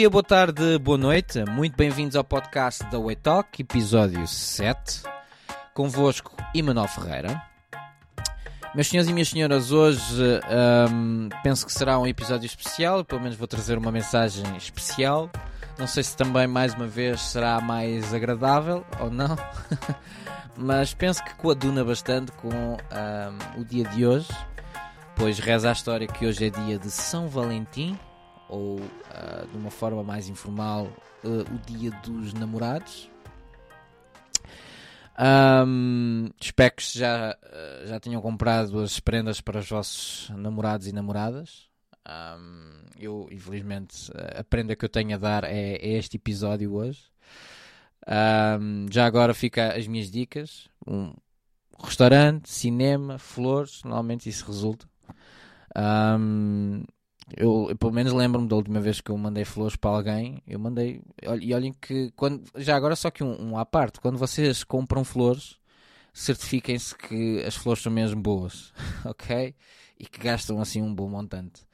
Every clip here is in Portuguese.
dia, boa tarde, boa noite. Muito bem-vindos ao podcast da Way Talk, episódio 7. Convosco, Emanuel Ferreira. Meus senhores e minhas senhoras, hoje um, penso que será um episódio especial, pelo menos vou trazer uma mensagem especial. Não sei se também, mais uma vez, será mais agradável ou não, mas penso que coaduna bastante com um, o dia de hoje, pois reza a história que hoje é dia de São Valentim, ou uh, de uma forma mais informal, uh, o dia dos namorados. Um, espero que já, uh, já tenham comprado as prendas para os vossos namorados e namoradas. Um, eu, infelizmente, a prenda que eu tenho a dar é, é este episódio hoje. Um, já agora fica as minhas dicas: um restaurante, cinema, flores. Normalmente isso resulta. Um, eu, eu, pelo menos lembro-me da última vez que eu mandei flores para alguém. Eu mandei. E olhem que. Quando, já agora, só que um, um à parte. Quando vocês compram flores, certifiquem-se que as flores são mesmo boas. ok? E que gastam assim um bom montante.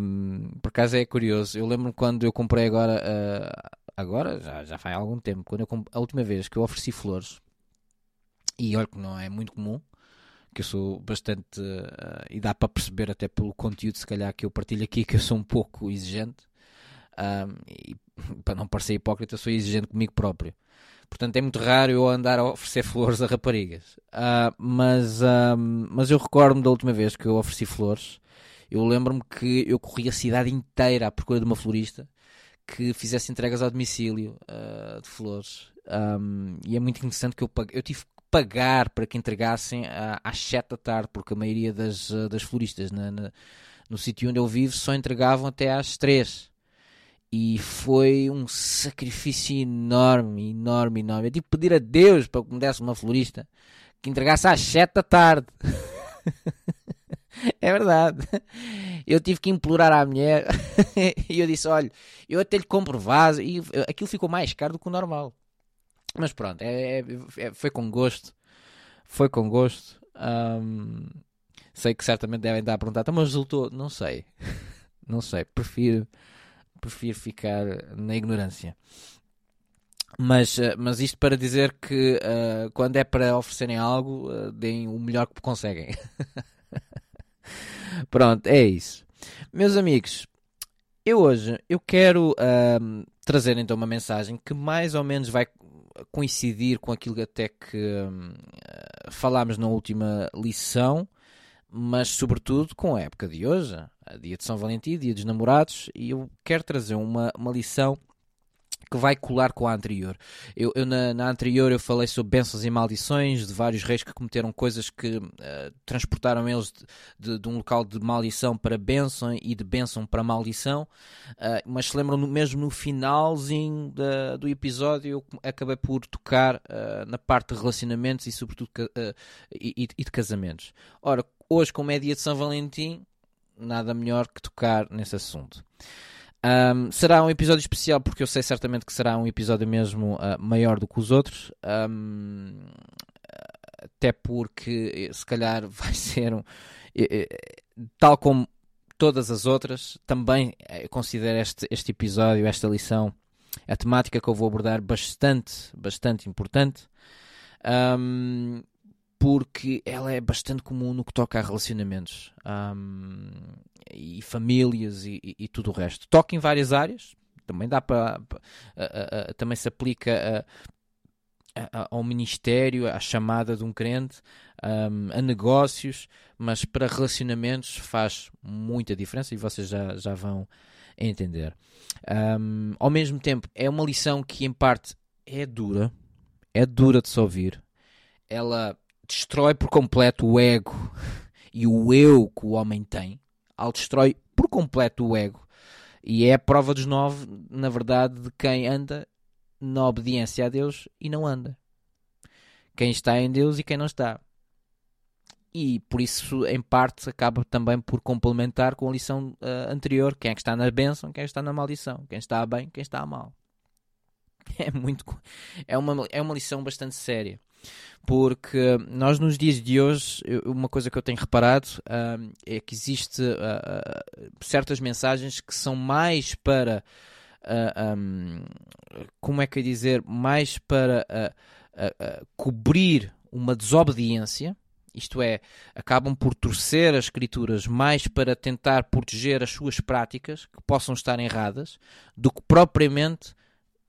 Um, por acaso é curioso. Eu lembro-me quando eu comprei agora. Uh, agora, já, já faz algum tempo. Quando eu, a última vez que eu ofereci flores. E olha que não é muito comum que eu sou bastante. Uh, e dá para perceber até pelo conteúdo, se calhar, que eu partilho aqui, que eu sou um pouco exigente. Um, e para não parecer hipócrita, sou exigente comigo próprio. Portanto, é muito raro eu andar a oferecer flores a raparigas. Uh, mas, mas eu recordo-me da última vez que eu ofereci flores. Eu lembro-me que eu corri a cidade inteira à procura de uma florista que fizesse entregas ao domicílio uh, de flores. Um, e é muito interessante que eu, eu tive pagar para que entregassem às 7 da tarde, porque a maioria das, eh, das floristas na, na, no sítio onde eu vivo só entregavam até às 3. E foi um sacrifício enorme, enorme, enorme. Eu tive que pedir a Deus para que me desse uma florista que entregasse às 7 da tarde. é verdade. Eu tive que implorar à mulher e eu disse: Olha, eu até lhe compro vaso. E aquilo ficou mais caro do que o normal. Mas pronto, é, é, é, foi com gosto. Foi com gosto. Um, sei que certamente devem estar a perguntar, então, mas resultou? Não sei. Não sei. Prefiro, prefiro ficar na ignorância. Mas, eh, mas isto para dizer que uh, quando é para oferecerem algo, uh, deem o melhor que conseguem. Pronto, é isso. Meus amigos, eu hoje eu quero uh, trazer então uma mensagem que mais ou menos vai coincidir com aquilo até que hum, falámos na última lição, mas sobretudo com a época de hoje, a dia de São Valentim, dia dos namorados, e eu quero trazer uma, uma lição que vai colar com a anterior. Eu, eu na, na, anterior eu falei sobre bênçãos e maldições de vários reis que cometeram coisas que uh, transportaram eles de, de, de, um local de maldição para bênção e de bênção para maldição. Uh, mas se lembram mesmo no finalzinho da, do episódio eu acabei por tocar uh, na parte de relacionamentos e sobretudo e, e de casamentos. Ora, hoje como é dia de São Valentim, nada melhor que tocar nesse assunto. Um, será um episódio especial porque eu sei certamente que será um episódio mesmo uh, maior do que os outros. Um, até porque eh, se calhar vai ser um, tal como todas as outras, também eh, considero este, este episódio, esta lição, a temática que eu vou abordar bastante, bastante importante. Um, porque ela é bastante comum no que toca a relacionamentos um, e famílias e, e, e, tudo o resto. Toca em várias áreas, também dá para. também se aplica a, a, ao ministério, à chamada de um crente, um, a negócios, mas para relacionamentos faz muita diferença e vocês já, já vão entender. Um, ao mesmo tempo, é uma lição que em parte é dura, é dura de se ouvir. Ela destrói por completo o ego e o eu que o homem tem, ao destrói por completo o ego. E é a prova dos nove, na verdade, de quem anda na obediência a Deus e não anda. Quem está em Deus e quem não está. E por isso, em parte, acaba também por complementar com a lição uh, anterior: quem é que está na bênção, quem está na maldição, quem está bem, quem está mal. É muito. É uma, é uma lição bastante séria. Porque nós nos dias de hoje, uma coisa que eu tenho reparado uh, é que existe uh, certas mensagens que são mais para um, como é que é dizer, mais para cobrir uma desobediência isto é, acabam por torcer as escrituras mais para tentar proteger as suas práticas, que possam estar erradas, do que propriamente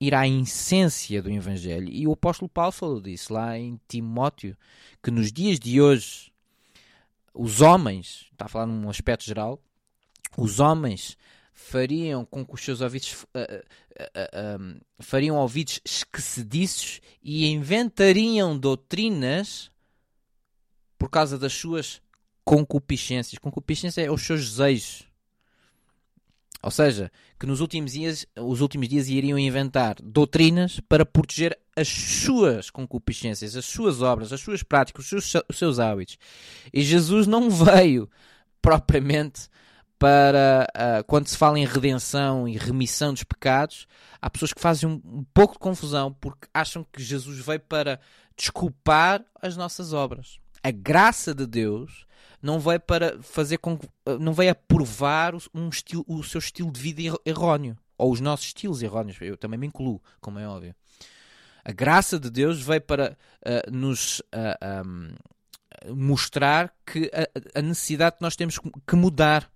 ir à essência do Evangelho. E o apóstolo Paulo falou disso lá em Timóteo, que nos dias de hoje, os homens, está a falar num aspecto geral, os homens fariam com que os seus ouvidos uh, uh, uh, fariam ouvidos esquecediços e inventariam doutrinas por causa das suas concupiscências. Concupiscência é os seus desejos. Ou seja, que nos últimos dias, os últimos dias iriam inventar doutrinas para proteger as suas concupiscências, as suas obras, as suas práticas, os seus, os seus hábitos. E Jesus não veio propriamente para uh, quando se fala em redenção e remissão dos pecados, há pessoas que fazem um, um pouco de confusão porque acham que Jesus veio para desculpar as nossas obras a graça de Deus não vai para fazer com não vai aprovar um estilo, o seu estilo de vida erróneo ou os nossos estilos erróneos. Eu também me incluo, como é óbvio. A graça de Deus veio para uh, nos uh, eh, um, mostrar que a, a, necessidade que nós temos que mudar.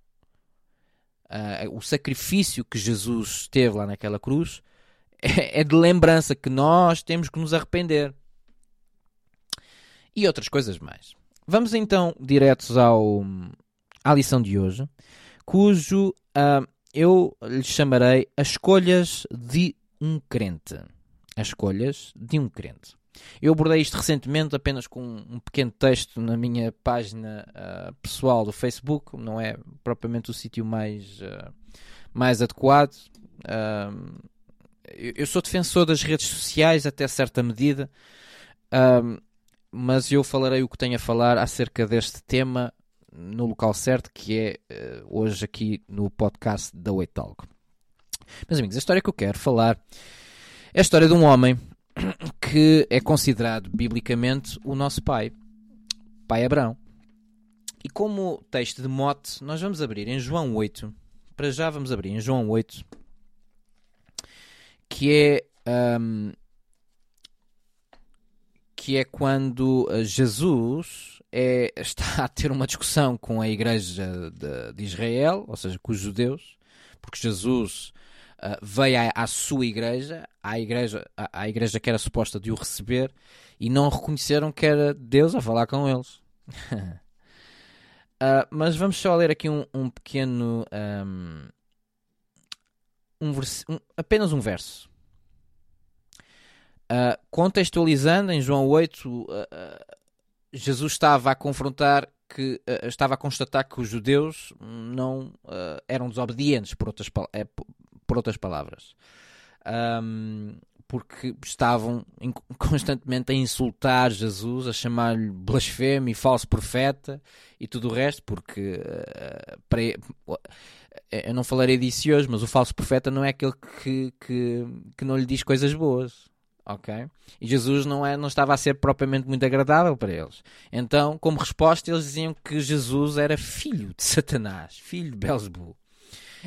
Uh, o sacrifício que Jesus teve lá naquela cruz é, é de lembrança que nós temos que nos arrepender e outras coisas mais. Vamos então diretos ao, à lição de hoje, cujo uh, eu lhe chamarei As Escolhas de um Crente. As Escolhas de um Crente. Eu abordei isto recentemente apenas com um pequeno texto na minha página uh, pessoal do Facebook, não é propriamente o sítio mais, uh, mais adequado. Uh, eu sou defensor das redes sociais até certa medida, mas eu falarei o que tenho a falar acerca deste tema no local certo, que é uh, hoje aqui no podcast da Talk. Meus amigos, a história que eu quero falar é a história de um homem que é considerado biblicamente o nosso pai, pai Abraão. E como texto de mote, nós vamos abrir em João 8, para já vamos abrir em João 8, que é um, que é quando eh, Jesus é, está a ter uma discussão com a igreja de, de Israel, ou seja, com os judeus, porque Jesus uh, veio à, à, sua igreja, à igreja, à, à, igreja que era suposta de o receber, e não reconheceram que era Deus a falar com eles. uh, mas vamos só ler aqui um, um pequeno. Um, um, um, apenas um verso. Uh, contextualizando, em João 8, uh, uh, Jesus estava a confrontar que estava a constatar que os judeus não eram desobedientes, por outras, é, por outras palavras. Um, porque estavam constantemente a insultar Jesus, a chamar-lhe blasfemo e falso profeta e tudo o resto, porque uh, para, eu não falarei disso hoje, mas o falso profeta não é aquele que, que, que não lhe diz coisas boas ok? E Jesus não, é, não estava a ser propriamente muito agradável para eles. Então, como resposta, eles diziam que Jesus era filho de Satanás, filho de Belzebu.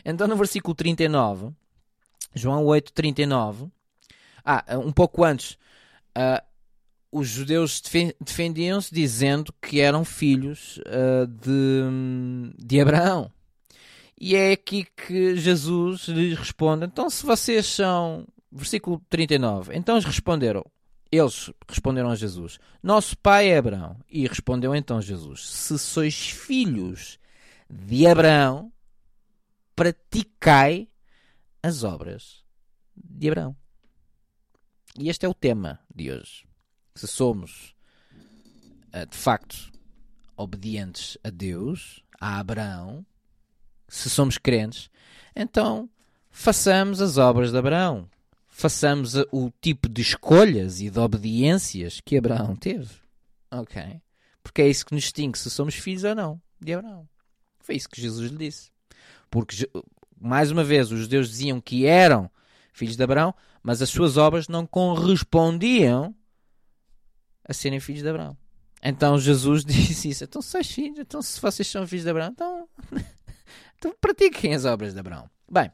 Então, no versículo 39, João 8, 39, ah, um pouco antes, uh, os judeus defendiam-se dizendo que eram filhos uh, de, de Abraão. E é aqui que Jesus lhes responde: então, se vocês são Versículo 39. Então responderam, eles responderam a Jesus: Nosso pai é Abraão. E respondeu então Jesus: Se sois filhos de Abraão, praticai as obras de Abraão. E este é o tema de hoje. Se somos eh, de facto obedientes a Deus, a Abraão, se somos crentes, então façamos as obras de Abraão façamos o tipo de escolhas e de obediências que Abraão teve. Ok? Porque é isso que nos distingue se somos filhos ou não de Abraão. Foi isso que Jesus lhe disse. Porque, mais uma vez, os judeus diziam que eram filhos de Abraão, mas as suas obras não correspondiam a serem filhos de Abraão. Então Jesus disse isso. Então, se sois filhos, então se vocês são filhos de Abraão, então, então pratiquem as obras de Abraão. Bem,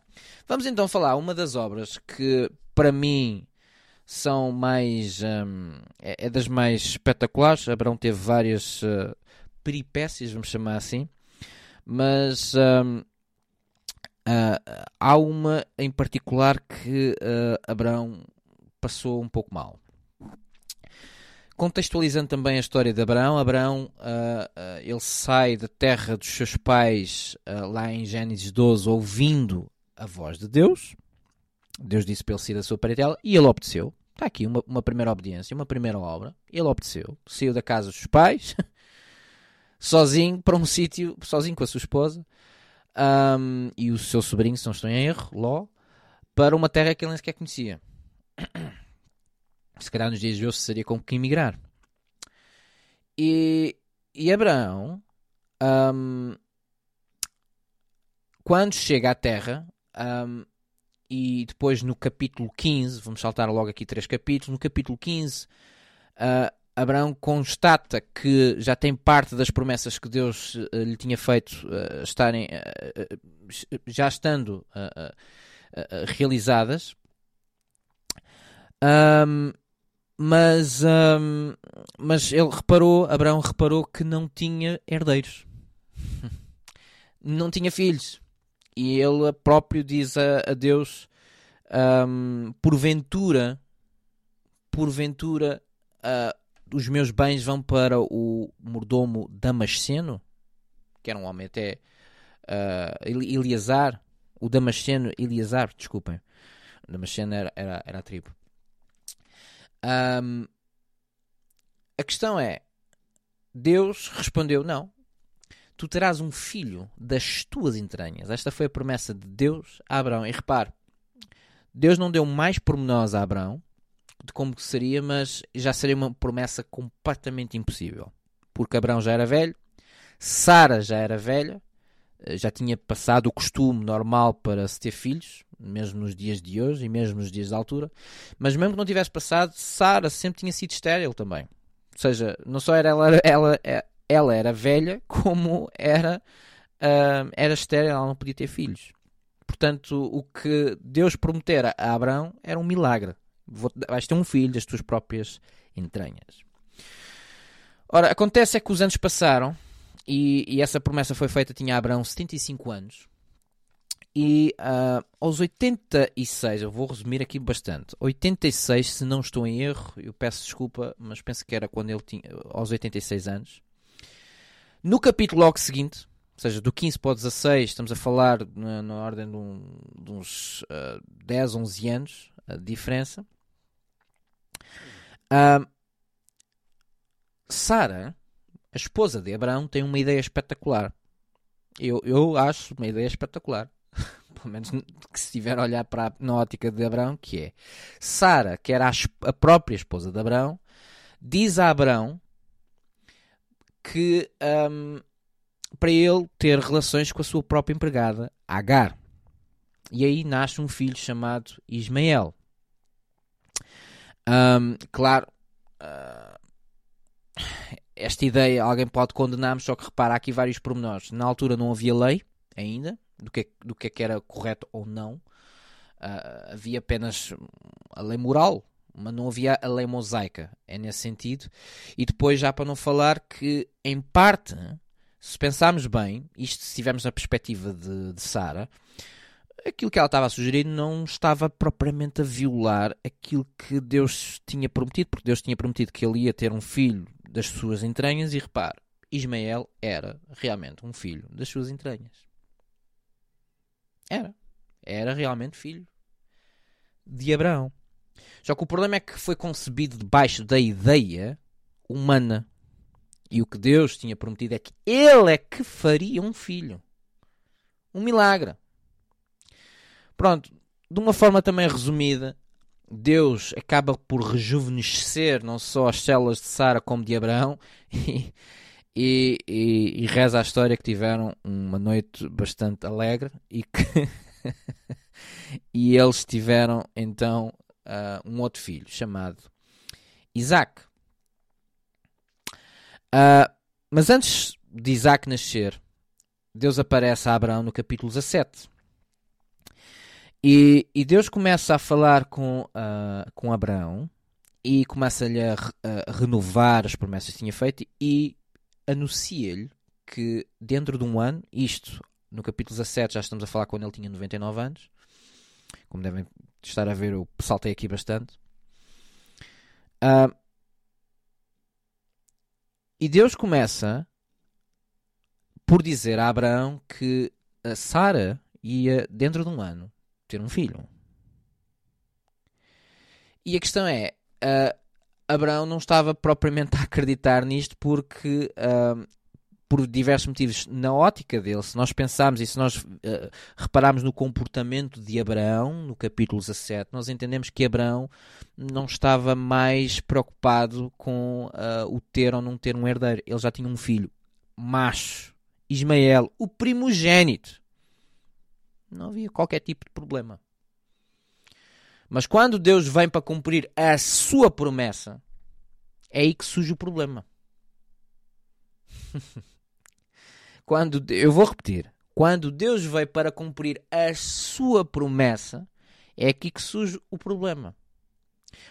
vamos então falar uma das obras que para mim são mais um, é, é, das mais espetaculares. Abraão teve várias uh, peripécias, vamos chamar assim, mas uh, há uma em particular que uh, Abraão passou um pouco mal. Contextualizando também a história de Abraão, Abraão uh, ele sai da terra dos seus pais lá em Gênesis 12 ouvindo a voz de Deus. Deus disse para ele sair da sua parentela e ele obedeceu. Está aqui uma, uma primeira obediência, uma primeira obra. Ele obedeceu, saiu da casa dos pais, sozinho para um sítio, sozinho com a sua esposa um, e o seu sobrinho, se não estou em erro, Ló, para uma terra que ele nem sequer conhecia. Se calhar nos dias de hoje seria com que emigrar. E, e Abraão, um, quando chega à terra, um, e depois no capítulo 15, vamos saltar logo aqui três capítulos, no capítulo 15, uh, ah, Abraão constata que já tem parte das promessas que Deus uh, lhe tinha feito uh, estarem já estando realizadas. Um, mas, um, mas ele reparou, Abraão reparou que não tinha herdeiros, não tinha filhos. E ele próprio diz a, a Deus: um, porventura, porventura, uh, os meus bens vão para o mordomo Damasceno, que era um homem até uh, Eliasar, o Damasceno Eliasar, desculpem. Damasceno era, era, era a tribo. Um, a questão é: Deus respondeu: Não, tu terás um filho das tuas entranhas. Esta foi a promessa de Deus a Abraão. E repare, Deus não deu mais pormenores a Abraão de como seria, mas já seria uma promessa completamente impossível. Porque Abraão já era velho, Sara já era velha, eh, já tinha passado o costume normal para se ter filhos, mesmo nos dias de hoje e mesmo nos dias da altura, mas mesmo que não tivesse passado, Sara sempre tinha sido estéril também. Ou seja, não só era ela, ela, ela era velha, como era, uh, era estéril, ela não podia ter filhos. Portanto, o que Deus prometera a Abraão era um milagre. Vou, vais ter um filho das tuas próprias entranhas. Ora, acontece é que os anos passaram e, e essa promessa foi feita, tinha Abraão 75 anos. E uh, aos 86, eu vou resumir aqui bastante. 86, se não estou em erro, eu peço desculpa, mas penso que era quando ele tinha aos 86 anos. No capítulo logo seguinte, ou seja, do 15 para o 16, estamos a falar na, na ordem de, um, de uns uh, 10, 11 anos a diferença. Uh, Sara, a esposa de Abraão, tem uma ideia espetacular. Eu, eu acho uma ideia espetacular. Pelo menos que se estiver a olhar para a, na ótica de Abraão, que é Sara, que era a, a própria esposa de Abraão, diz a Abraão que um, para ele ter relações com a sua própria empregada, Agar. E aí nasce um filho chamado Ismael. Um, claro, uh, esta ideia alguém pode condenar-me, só que repara aqui vários pormenores. Na altura não havia lei ainda do que, do que, é que era correto ou não. Uh, havia apenas a lei moral, mas não havia a lei mosaica, é nesse sentido. E depois, já para não falar que, em parte, se pensarmos bem, isto se tivermos na perspectiva de, de Sara, aquilo que ela estava a sugerir não estava propriamente a violar aquilo que Deus tinha prometido, porque Deus tinha prometido que ele ia ter um filho das suas entranhas, e repare, Ismael era realmente um filho das suas entranhas. Era. Era realmente filho de Abraão. Só que o problema é que foi concebido debaixo da ideia humana. E o que Deus tinha prometido é que Ele é que faria um filho. Um milagre. Pronto, de uma forma também resumida, Deus acaba por rejuvenescer não só as células de Sara como de Abraão e, e, e, e, reza a história que tiveram uma noite bastante alegre e que e eles tiveram então uh, um outro filho chamado Isaac. Uh, mas antes de Isaac nascer, Deus aparece a Abraão no capítulo 17. E, e Deus começa a falar com, uh, com Abraão e começa-lhe a, a, renovar as promessas que tinha feito e anuncia-lhe que dentro de um ano, isto no capítulo 17 já estamos a falar quando ele tinha 99 anos, como devem estar a ver, eu saltei aqui bastante. Uh, e Deus começa por dizer a Abraão que a Sara ia, dentro de um ano, ter um filho. E a questão é: uh, Abraão não estava propriamente a acreditar nisto porque uh, por diversos motivos, na ótica dele, se nós pensarmos e se nós uh, repararmos no comportamento de Abraão, no capítulo 17, nós entendemos que Abraão não estava mais preocupado com uh, o ter ou não ter um herdeiro. Ele já tinha um filho, macho, Ismael, o primogênito. Não havia qualquer tipo de problema. Mas quando Deus vem para cumprir a sua promessa, é aí que surge o problema. Quando eu vou repetir, quando Deus veio para cumprir a sua promessa, é aqui que surge o problema.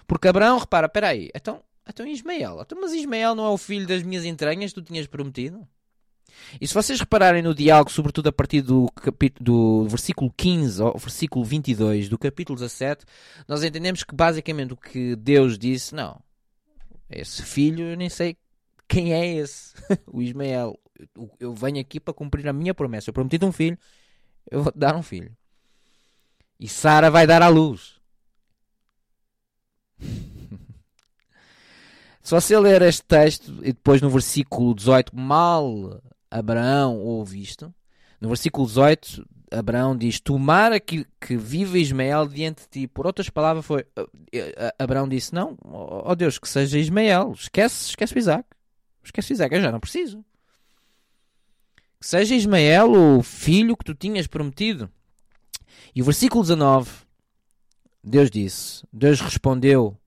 Porque Abraão, repara, espera aí, então, então Ismael, então, mas Ismael não é o filho das minhas entranhas que tu tinhas prometido? E se vocês repararem no diálogo, sobretudo a partir do, do versículo 15 ao versículo 22 do capítulo 17, nós entendemos que basicamente o que Deus disse, não, esse filho eu nem sei quem é esse, o Ismael eu venho aqui para cumprir a minha promessa. Eu prometi um filho, eu vou te dar um filho. E Sara vai dar à luz. Se você ler este texto e depois no versículo 18, mal Abraão ouve isto, no versículo 18, Abraão diz: Tomara que, que viva Ismael diante de ti. Por outras palavras, foi. Eh, eh, Abraão disse: Não, ó oh Deus, que seja Ismael. Esquece, esquece o Isaac. Esquece o Isaac, eu já não preciso seja Ismael o filho que tu tinhas prometido. E o versículo 19, Deus disse, Deus respondeu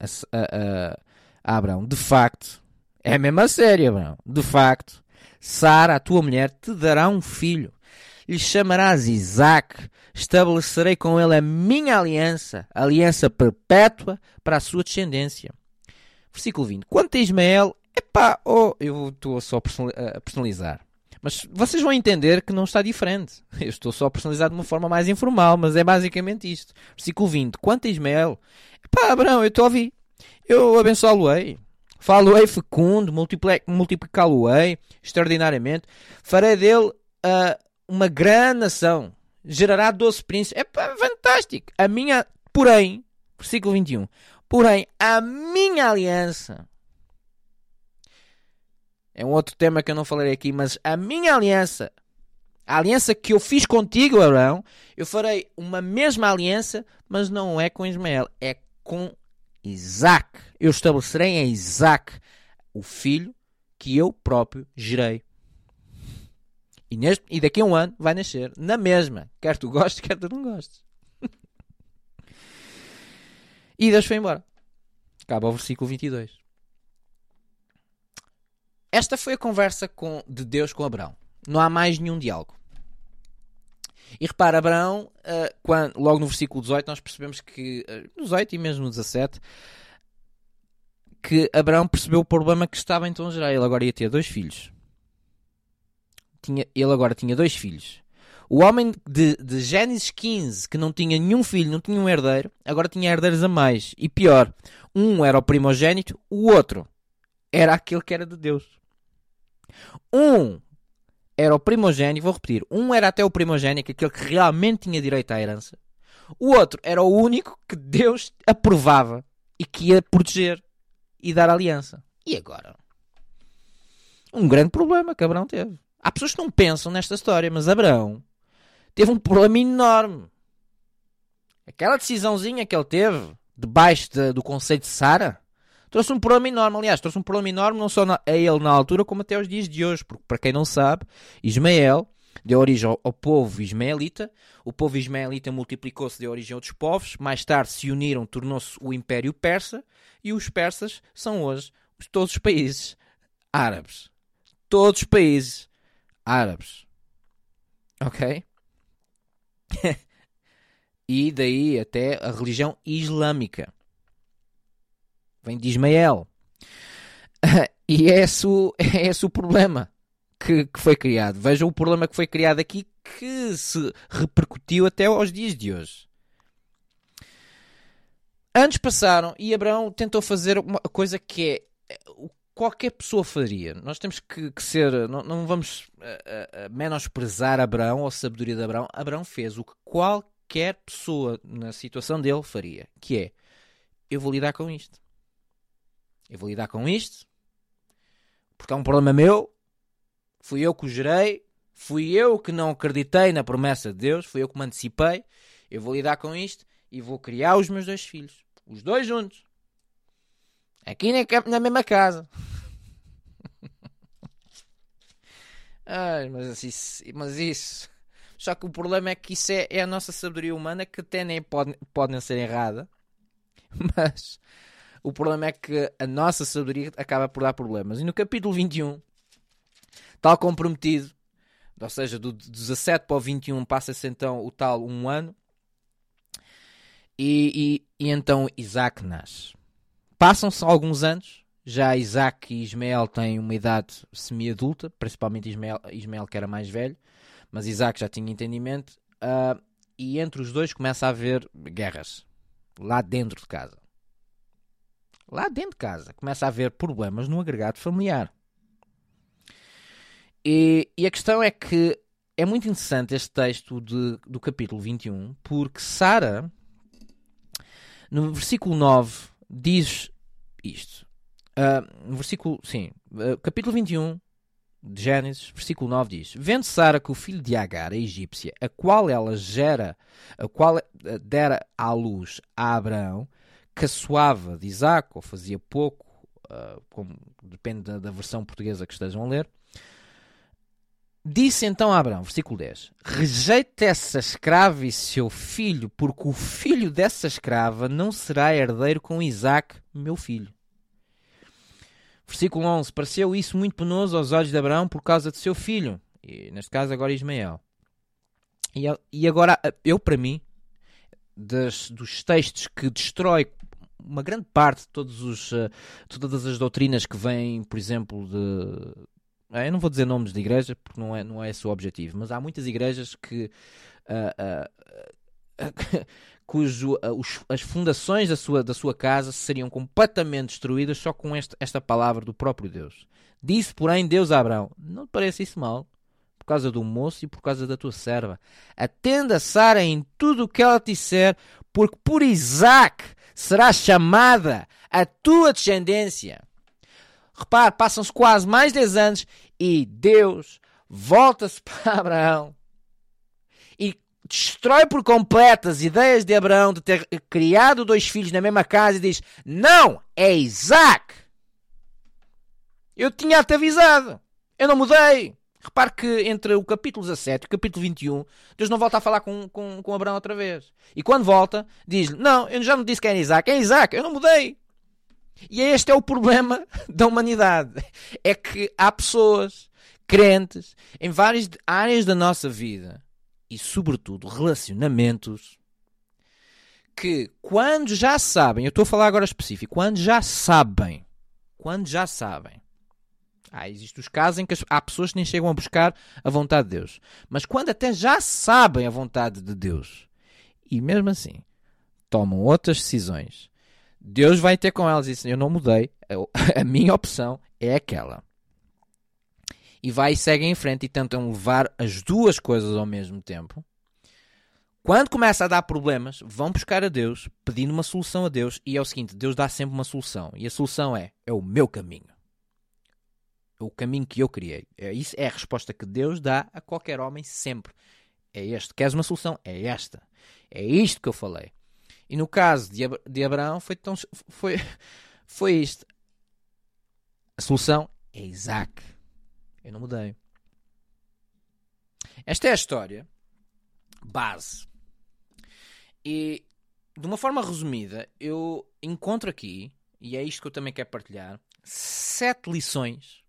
a, a, a Abraão, de facto, é mesmo a sério, Abraão, de facto, Sara, a tua mulher, te dará um filho. Lhe chamarás Isaac, estabelecerei com ele a minha aliança, aliança perpétua para a sua descendência. Versículo 20. Quanto a Ismael, epá, oh, eu estou só a personalizar. Mas vocês vão entender que não está diferente. Eu estou só a personalizar de uma forma mais informal, mas é basicamente isto. Versículo 20. Quanto a Ismael, pá, Abraão, eu te ouvi. Eu abençoá-lo-ei. Falo-ei fecundo, multiplicá-lo-ei extraordinariamente. Farei dele uh, uma grande nação. Gerará doze príncipes. É fantástico. A minha, porém, versículo 21. Porém, a minha aliança é um outro tema que eu não falarei aqui, mas a minha aliança, a aliança que eu fiz contigo, Abraão, eu farei uma mesma aliança, mas não é com Ismael, é com Isaac. Eu estabelecerei em Isaac o filho que eu próprio gerei. E, neste, e daqui a um ano vai nascer na mesma, quer tu gostes, quer tu não gostes. e Deus foi embora. Acaba o versículo 22. Esta foi a conversa com, de Deus com Abraão. Não há mais nenhum diálogo. E repara, Abraão, uh, quando, logo no versículo 18, nós percebemos que, uh, no 18 e mesmo no 17, que Abraão percebeu o problema que estava então gerar. Ele agora ia ter dois filhos. Tinha, ele agora tinha dois filhos. O homem de, de Gênesis 15, que não tinha nenhum filho, não tinha um herdeiro, agora tinha herdeiros a mais. E pior, um era o primogênito, o outro era aquele que era de Deus. Um era o primogênito, vou repetir, um era até o primogênito, aquele que realmente tinha direito à herança. O outro era o único que Deus aprovava e que ia proteger e dar aliança. E agora? Um grande problema que Abraão teve. Há pessoas que não pensam nesta história, mas Abraão teve um problema enorme. Aquela decisãozinha que ele teve debaixo de, do conceito de Sara trouxe um problema enorme. Aliás, trouxe um problema enorme não só na, a ele na altura, como até aos dias de hoje. Porque, para quem não sabe, Ismael deu origem ao, ao povo ismaelita. O povo ismaelita multiplicou-se, deu origem a outros povos. Mais tarde se uniram, tornou-se o Império Persa. E os persas são hoje todos os países árabes. Todos os países árabes. Ok? e daí até a religião islâmica. Vem de Ismael. e é esse o, é esse o problema que, que foi criado. Vejam o problema que foi criado aqui que se repercutiu até aos dias de hoje. Anos passaram e Abraão tentou fazer uma coisa que é qualquer pessoa faria. Nós temos que, que ser, não, não vamos uh, uh, menosprezar Abraão ou a sabedoria de Abraão. Abraão fez o que qualquer pessoa na situação dele faria, que é eu vou lidar com isto. Eu vou lidar com isto porque é um problema meu. Fui eu que o gerei, fui eu que não acreditei na promessa de Deus, fui eu que me antecipei. Eu vou lidar com isto e vou criar os meus dois filhos, os dois juntos. Aqui na, mesma casa. Ai, mas isso, mas isso. Só que o problema é que isso é, é a nossa sabedoria humana que até nem pode, pode não ser errada. Mas o problema é que a nossa sabedoria acaba por dar problemas. E no capítulo 21, tal como prometido, ou seja, do 17 para o 21 passa-se então o tal um ano. E, e, e então Isaac nasce. Passam-se alguns anos, já Isaac e Ismael têm uma idade semi-adulta, principalmente Ismael, Ismael que era mais velho, mas Isaac já tinha entendimento, uh, e entre os dois começa a haver guerras, lá dentro de casa. Lá dentro de casa começa a haver problemas no agregado familiar. E, e a questão é que é muito interessante este texto de, do capítulo 21, porque Sara, no versículo 9, diz isto. Uh, no versículo, sim, uh, capítulo 21 de Gênesis, versículo 9 diz: Vendo Sara que o filho de Agar, a egípcia, a qual ela gera, a qual eh, dera à luz a Abraão, caçoava de Isaac, ou fazia pouco, uh, como, depende da, da, versão portuguesa que estejam a ler, disse então a Abraão, versículo 10: Rejeite essa escrava e seu filho, porque o filho dessa escrava não será herdeiro com Isaac, meu filho. Versículo 11: Pareceu isso muito penoso aos olhos de Abraão por causa de seu filho, e neste caso agora Ismael. E, e agora, eu para mim, das, dos textos que destrói uma grande parte de todos os, uh, todas as doutrinas que vêm, por exemplo, de. Eh, eu não vou dizer nomes de igreja porque não é, não é esse o objetivo, mas há muitas igrejas que. Uh, uh, cujo os, as fundações da sua, da sua casa seriam completamente destruídas só com este, esta palavra do próprio Deus. Disse, porém, Deus a Abraão: Não te parece isso mal? Por causa do moço e por causa da tua serva. Atenda Sara em tudo o que ela te disser, porque por Isaac será chamada a tua descendência. Repare, passam-se quase mais 10 anos e Deus volta-se para Abraão e destrói por completo as ideias de Abraão de ter criado dois filhos na mesma casa e diz: Não, é Isaac. Eu tinha-te avisado. Eu não mudei. Repare que entre o capítulo 17 e o capítulo 21, Deus não volta a falar com, com, com Abraão outra vez. E quando volta, diz-lhe: Não, eu já não disse que era Isaac, é Isaac, eu não mudei. E este é o problema da humanidade: é que há pessoas, crentes, em várias áreas da nossa vida e, sobretudo, relacionamentos, que quando já sabem, eu estou a falar agora específico, quando já sabem, quando já sabem ah, existem os casos em que há pessoas que nem chegam a buscar a vontade de Deus. Mas quando até já sabem a vontade de Deus e mesmo assim tomam outras decisões, Deus vai ter com elas e diz: Eu não mudei, a minha opção é aquela. E vai e seguem em frente e tentam levar as duas coisas ao mesmo tempo. Quando começa a dar problemas, vão buscar a Deus, pedindo uma solução a Deus, e é o seguinte: Deus dá sempre uma solução. E a solução é: é o meu caminho o caminho que eu criei. É, isso é a resposta que Deus dá a qualquer homem sempre. É este. Queres uma solução? É esta. É isto que eu falei. E no caso de, Ab de Abraão foi, tão, foi, foi isto. A solução é Isaac. Eu não mudei. Esta é a história base. E de uma forma resumida, eu encontro aqui, e é isto que eu também quero partilhar, sete lições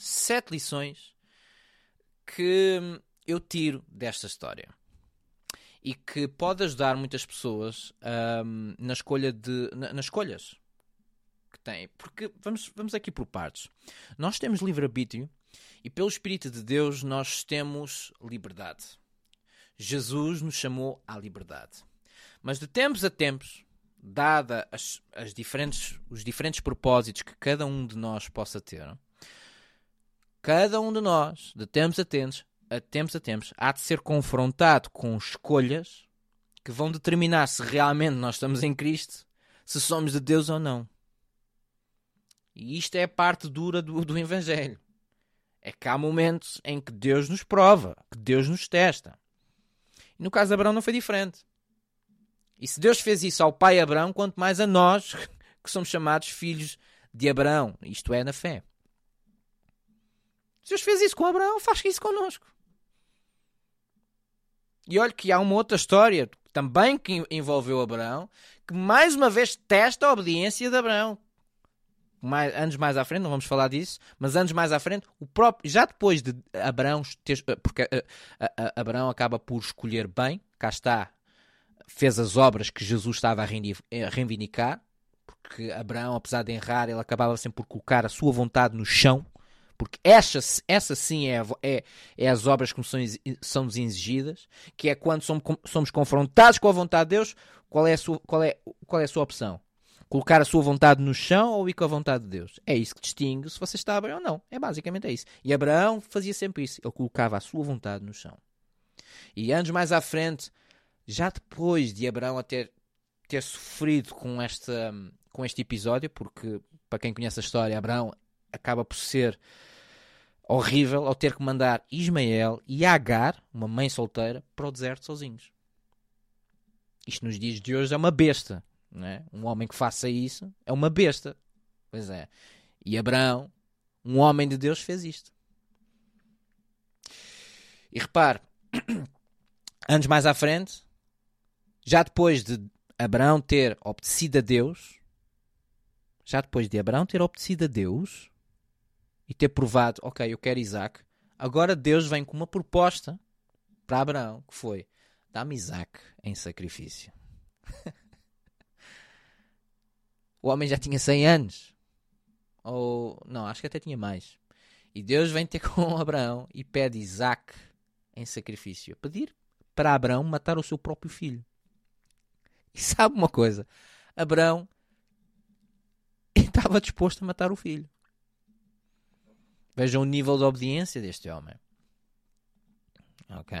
sete lições que eu tiro desta história e que pode ajudar muitas pessoas um, na escolha de na, nas escolhas que têm. Porque vamos, vamos aqui por partes. Nós temos livre-arbítrio e pelo Espírito de Deus nós temos liberdade. Jesus nos chamou à liberdade. Mas de tempos a tempos, dada as, as diferentes, os diferentes propósitos que cada um de nós possa ter, cada um de nós, de tempos a tempos, a tempos a tempos, há de ser confrontado com escolhas que vão determinar se realmente nós estamos em Cristo, se somos de Deus ou não. E isto é a parte dura do, do Evangelho. É que há momentos em que Deus nos prova, que Deus nos testa. E no caso de Abraão não foi diferente. E se Deus fez isso ao pai Abraão, quanto mais a nós, que somos chamados filhos de Abraão, isto é, na fé. Deus fez isso com Abraão, faz isso connosco. E olha que há uma outra história também que envolveu Abraão, que mais uma vez testa a obediência de Abraão. Mais, anos mais à frente, não vamos falar disso, mas anos mais à frente, o próprio, já depois de Abraão, ter, porque uh, uh, Abraão acaba por escolher bem, cá está, fez as obras que Jesus estava a reivindicar, porque Abraão, apesar de errar, ele acabava sempre por colocar a sua vontade no chão, porque essa, essa sim é, é, é as obras que são, são exigidas, que é quando somos, somos confrontados com a vontade de Deus, qual é, a sua, qual, é, qual é a sua opção? Colocar a sua vontade no chão ou ir com a vontade de Deus? É isso que distingue se você está bem ou não. É basicamente é isso. E Abraão fazia sempre isso. Ele colocava a sua vontade no chão. E anos mais à frente, já depois de Abraão ter, ter sofrido com, esta, com este episódio, porque para quem conhece a história, Abraão acaba por ser horrível ao ter que mandar Ismael e Agar, uma mãe solteira, para o deserto sozinhos. Isto nos dias de hoje é uma besta. É? Um homem que faça isso é uma besta. Pois é. E Abraão, um homem de Deus, fez isto. E repare, anos mais à frente, já depois de Abraão ter obedecido a Deus, já depois de Abraão ter obedecido a Deus, e ter provado, ok, eu quero Isaac. Agora Deus vem com uma proposta para Abraão, que foi: dá-me Isaac em sacrifício. o homem já tinha 100 anos. Ou, não, acho que até tinha mais. E Deus vem ter com Abraão e pede Isaac em sacrifício. A pedir para Abraão matar o seu próprio filho. E sabe uma coisa? Abraão estava disposto a matar o filho. Vejam o nível de obediência deste homem. Ok?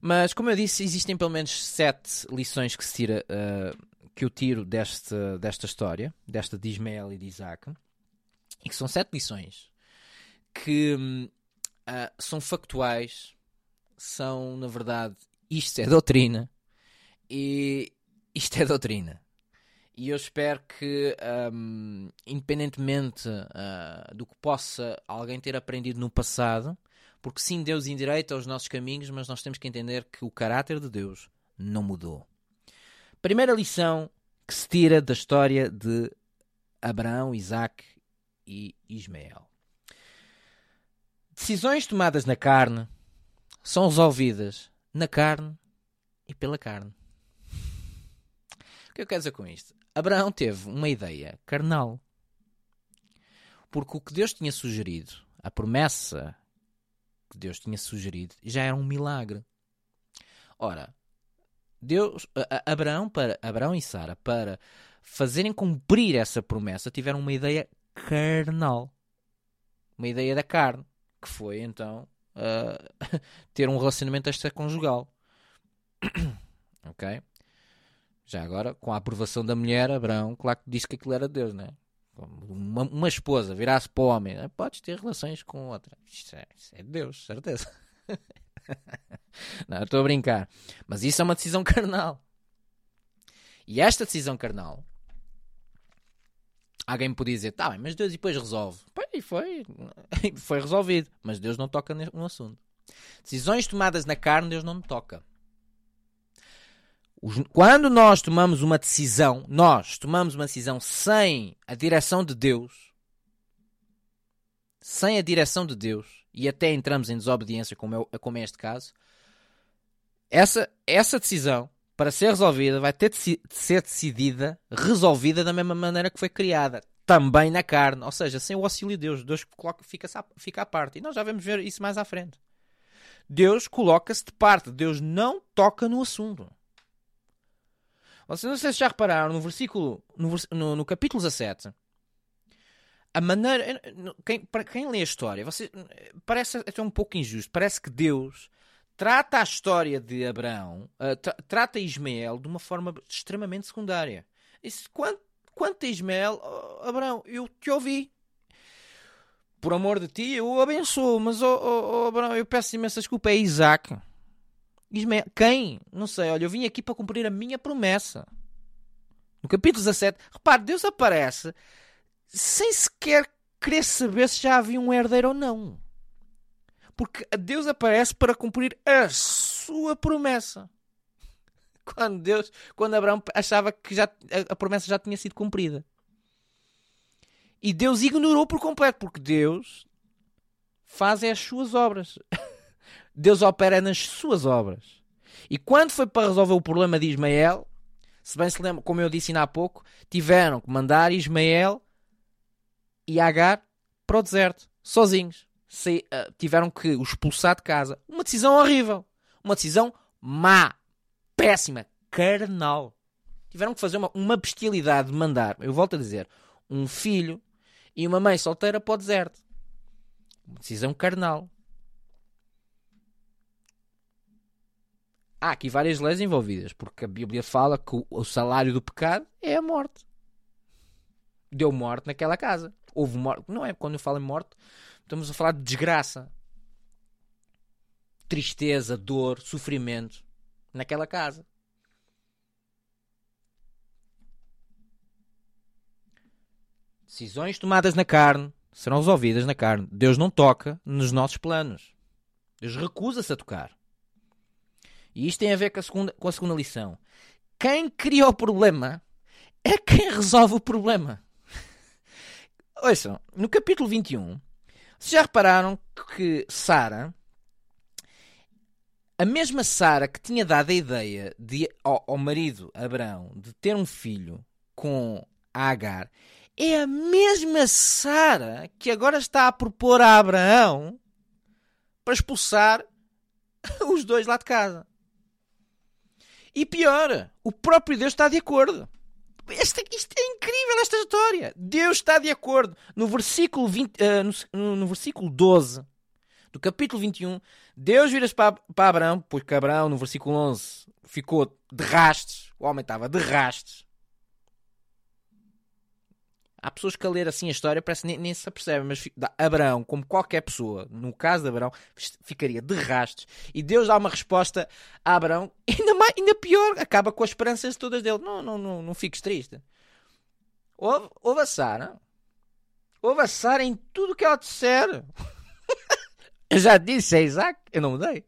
Mas, como eu disse, existem pelo menos sete lições que se tira, uh, que eu tiro deste, desta história, desta de Ismael e de Isaac, e que são sete lições que uh, são factuais, são, na verdade, isto é doutrina, e isto é doutrina. E eu espero que, um, independentemente uh, do que possa alguém ter aprendido no passado, porque sim, Deus endireita os nossos caminhos, mas nós temos que entender que o caráter de Deus não mudou. Primeira lição que se tira da história de Abraão, Isaac e Ismael. Decisões tomadas na carne são resolvidas na carne e pela carne. O que eu quero dizer com isto? Abraão teve uma ideia carnal. Porque o que Deus tinha sugerido, a promessa que Deus tinha sugerido, já era um milagre. Ora, Deus, Abraão, para, Abraão e Sara, para fazerem cumprir essa promessa, tiveram uma ideia carnal. Uma ideia da carne, que foi então uh, ter um relacionamento extraconjugal. ok? Já agora, com a aprovação da mulher, Abraão, claro que disse que aquilo era Deus, né? Uma, uma esposa virasse para o homem, né? podes ter relações com outra. Isso é, isso é Deus, certeza. Não, estou a brincar. Mas isso é uma decisão carnal. E esta decisão carnal, alguém me podia dizer, tá bem, mas Deus depois resolve. E foi, foi resolvido. Mas Deus não toca no assunto. Decisões tomadas na carne, Deus não toca. Quando nós tomamos uma decisão, nós tomamos uma decisão sem a direção de Deus, sem a direção de Deus, e até entramos em desobediência, como é, como é este caso, essa, essa decisão, para ser resolvida, vai ter de ser decidida, resolvida da mesma maneira que foi criada. Também na carne, ou seja, sem o auxílio de Deus. Deus coloca, fica, fica à parte. E nós já vamos ver isso mais à frente. Deus coloca-se de parte. Deus não toca no assunto. Vocês não sei se já repararam no versículo, no, no, no capítulo 17, a maneira. Quem, para quem lê a história, você, parece até um pouco injusto. Parece que Deus trata a história de Abraão, uh, tra trata Ismael de uma forma extremamente secundária. Isso, quanto, quanto a Ismael, oh, Abraão, eu te ouvi. Por amor de ti, eu o abençoo, mas oh, oh, oh Abraão, eu peço imensa desculpa. É Isaac. Ismael, quem? Não sei, olha, eu vim aqui para cumprir a minha promessa. No capítulo 17, repare, Deus aparece sem sequer querer saber se já havia um herdeiro ou não. Porque Deus aparece para cumprir a sua promessa. Quando Deus, quando Abraão achava que já, a promessa já tinha sido cumprida. E Deus ignorou por completo, porque Deus faz as suas obras. Deus opera nas suas obras. E quando foi para resolver o problema de Ismael, se bem se lembra, como eu disse ainda há pouco, tiveram que mandar Ismael e Agar para o deserto, sozinhos. Se, uh, tiveram que o expulsar de casa. Uma decisão horrível. Uma decisão má. Péssima. Carnal. Tiveram que fazer uma, uma bestialidade de mandar, eu volto a dizer, um filho e uma mãe solteira para o deserto. Uma decisão carnal. Há aqui várias leis envolvidas, porque a Bíblia fala que o salário do pecado é a morte. Deu morte naquela casa houve morte. Não é quando eu falo em morte, estamos a falar de desgraça, tristeza, dor, sofrimento naquela casa. Decisões tomadas na carne serão resolvidas na carne. Deus não toca nos nossos planos. Deus recusa-se a tocar. E isto tem a ver com a, segunda, com a segunda lição. Quem cria o problema é quem resolve o problema. Ouçam, no capítulo 21, vocês já repararam que Sara, a mesma Sara que tinha dado a ideia de, ao, ao marido Abraão de ter um filho com Agar, é a mesma Sara que agora está a propor a Abraão para expulsar os dois lá de casa. E pior, o próprio Deus está de acordo. Isto é incrível, esta história. Deus está de acordo. No versículo, 20, uh, eh, no, no, versículo 12 do capítulo 21, Deus vira-se para, para Abraão, porque Abraão, no versículo 11, ficou de rastes. O homem estava de rastes. Há pessoas que a ler assim a história parece nem, nem se apercebem, mas Abraão, como qualquer pessoa, no caso de Abraão, ficaria de rastos. E Deus dá uma resposta a Abraão, ainda, mais, ainda pior, acaba com as esperanças todas dele. Não, não, não, não fiques triste. Ouve, ouve a Sara. Ouve a Sara em tudo que ela disser. eu já disse a Isaac, eu não mudei.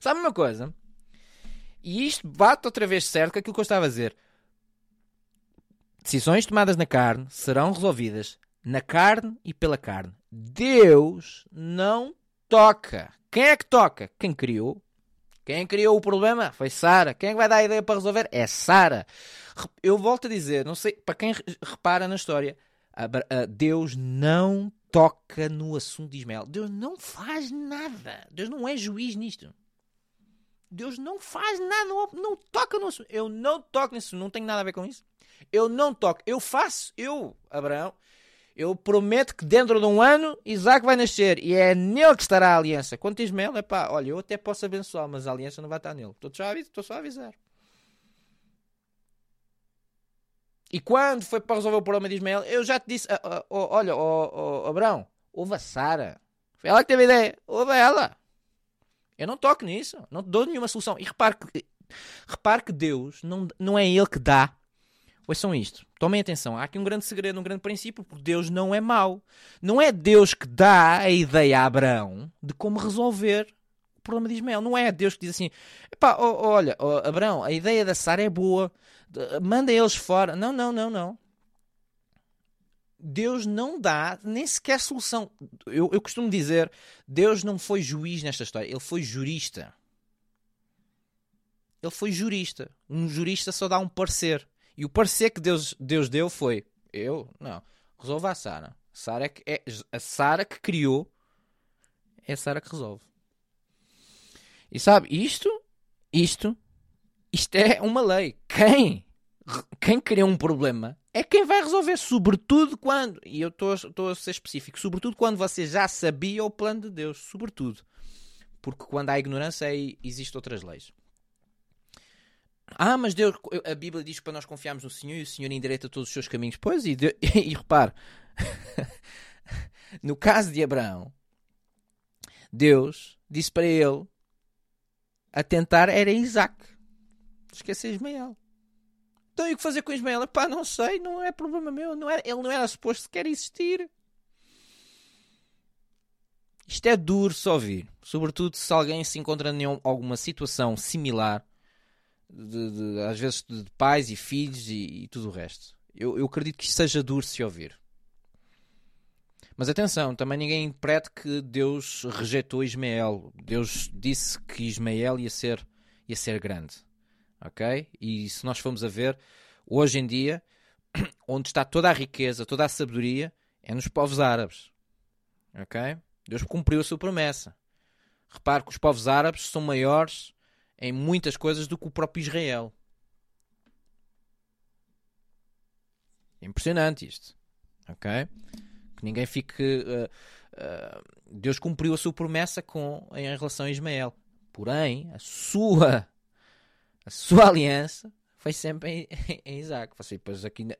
Sabe uma coisa? E isto bate outra vez certo com aquilo que eu estava a dizer. Decisões tomadas na carne serão resolvidas na carne e pela carne. Deus não toca. Quem é que toca? Quem criou. Quem criou o problema foi Sara. Quem é que vai dar a ideia para resolver? É Sara. Eu volto a dizer, não sei, para quem repara na história, Deus não toca no assunto de Ismael. Deus não faz nada. Deus não é juiz nisto. Deus não faz nada, não, não toca no assunto. Eu não toco nisso, não tenho nada a ver com isso. Eu não toco. Eu faço, eu, Abraão, eu prometo que dentro de um ano Isaac vai nascer e é nele que estará a aliança. Quanto a Ismael, é pá, olha, eu até posso abençoar, mas a aliança não vai estar nele. Estou só a avisar. E quando foi para resolver o problema de Ismael, eu já te disse: uh, uh, uh, olha, Abraão, ouve a Sara. Foi ela que teve a ideia. Ouve ela. Eu não toco nisso. Não dou nenhuma solução. E repare que, repare que Deus não, não é Ele que dá Ouçam isto. Tomem atenção. Há aqui um grande segredo, um grande princípio, porque Deus não é mau. Não é Deus que dá a ideia a Abraão de como resolver o problema de Ismael. Não é Deus que diz assim: Epá, oh, olha, oh, Abraão, a ideia da Sara é boa, manda eles fora. Não, não, não, não. Deus não dá nem sequer solução. Eu, eu costumo dizer: Deus não foi juiz nesta história, ele foi jurista. Ele foi jurista. Um jurista só dá um parecer. E o parecer que Deus, Deus deu foi: Eu? Não. Resolva a Sara. Sara é, que, é a Sara que criou. É a Sara que resolve. E sabe, isto, isto, isto é uma lei. Quem, quem cria um problema é quem vai resolver, sobretudo quando, e eu estou a ser específico, sobretudo quando você já sabia o plano de Deus, sobretudo. Porque quando há ignorância, aí existem outras leis. Ah, mas Deus, a Bíblia diz para nós confiarmos no Senhor e o Senhor endireita todos os seus caminhos. Pois, e, de, e, repare, no caso de Abraão, Deus disse para ele atentar era Isaac. Esquece Ismael. Então e o que fazer com Ismael? Pá, não sei, não é problema meu. Não é, ele não era suposto sequer existir. Isto é duro só ouvir. Sobretudo se alguém se encontra em alguma situação similar, de, de, às vezes de pais e filhos e, e tudo o resto. Eu, eu acredito que isto seja duro se ouvir. Mas atenção, também ninguém interprete que Deus rejeitou Ismael. Deus disse que Ismael ia ser, ia ser grande. Ok? E se nós formos a ver, hoje em dia, onde está toda a riqueza, toda a sabedoria, é nos povos árabes. Ok? Deus cumpriu a sua promessa. Repare que os povos árabes são maiores em muitas coisas do que o próprio Israel. É impressionante isto. Ok? Que ninguém fique. Uh, uh, Deus cumpriu a sua promessa com, em relação a Ismael. Porém, a sua, a sua aliança foi sempre em, em Isaac. Você, depois aqui na,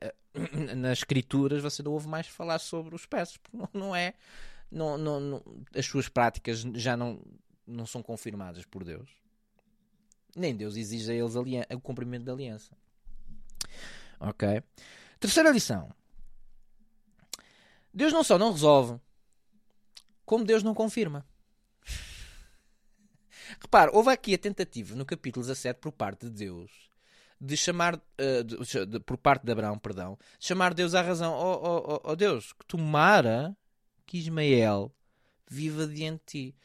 nas escrituras você não ouve mais falar sobre os peças, porque não, não é. Não, não, não, as suas práticas já não, não são confirmadas por Deus. Nem Deus exige a eles o cumprimento da aliança. Ok? Terceira lição. Deus não só não resolve, como Deus não confirma. Repare, houve aqui a tentativa no capítulo 17 por parte de Deus de chamar, uh, de, de, por parte de Abraão, perdão, de chamar Deus à razão. Oh, oh, oh, oh Deus, que tomara que Ismael viva diante de ti.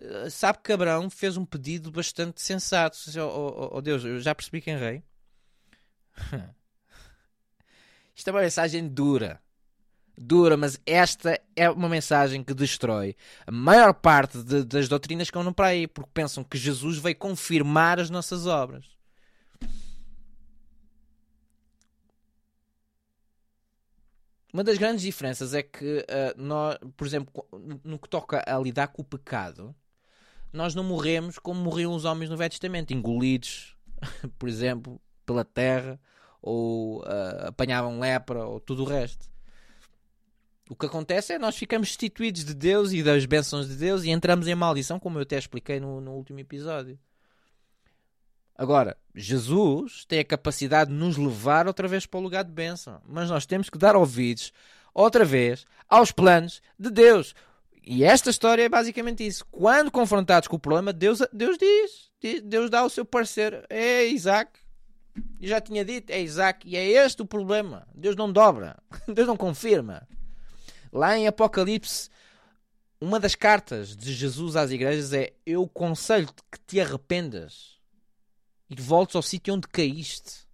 Uh, sabe que Abraão fez um pedido bastante sensato. Oh, oh, oh Deus, eu já percebi quem é rei. Isto é uma mensagem dura dura, mas esta é uma mensagem que destrói a maior parte de, das doutrinas que andam para aí, porque pensam que Jesus veio confirmar as nossas obras. Uma das grandes diferenças é que, uh, nós, por exemplo, no que toca a lidar com o pecado, nós não morremos como morriam os homens no Velho Testamento, engolidos, por exemplo, pela terra, ou uh, apanhavam lepra, ou tudo o resto. O que acontece é nós ficamos destituídos de Deus e das bênçãos de Deus e entramos em maldição, como eu até expliquei no, no último episódio. Agora, Jesus tem a capacidade de nos levar outra vez para o lugar de bênção, mas nós temos que dar ouvidos outra vez aos planos de Deus. E esta história é basicamente isso. Quando confrontados com o problema, Deus, Deus diz, Deus dá o seu parecer. É Isaac. Eu já tinha dito, é Isaac. E é este o problema. Deus não dobra. Deus não confirma. Lá em Apocalipse, uma das cartas de Jesus às igrejas é: Eu conselho que te arrependas e voltes ao sítio onde caíste.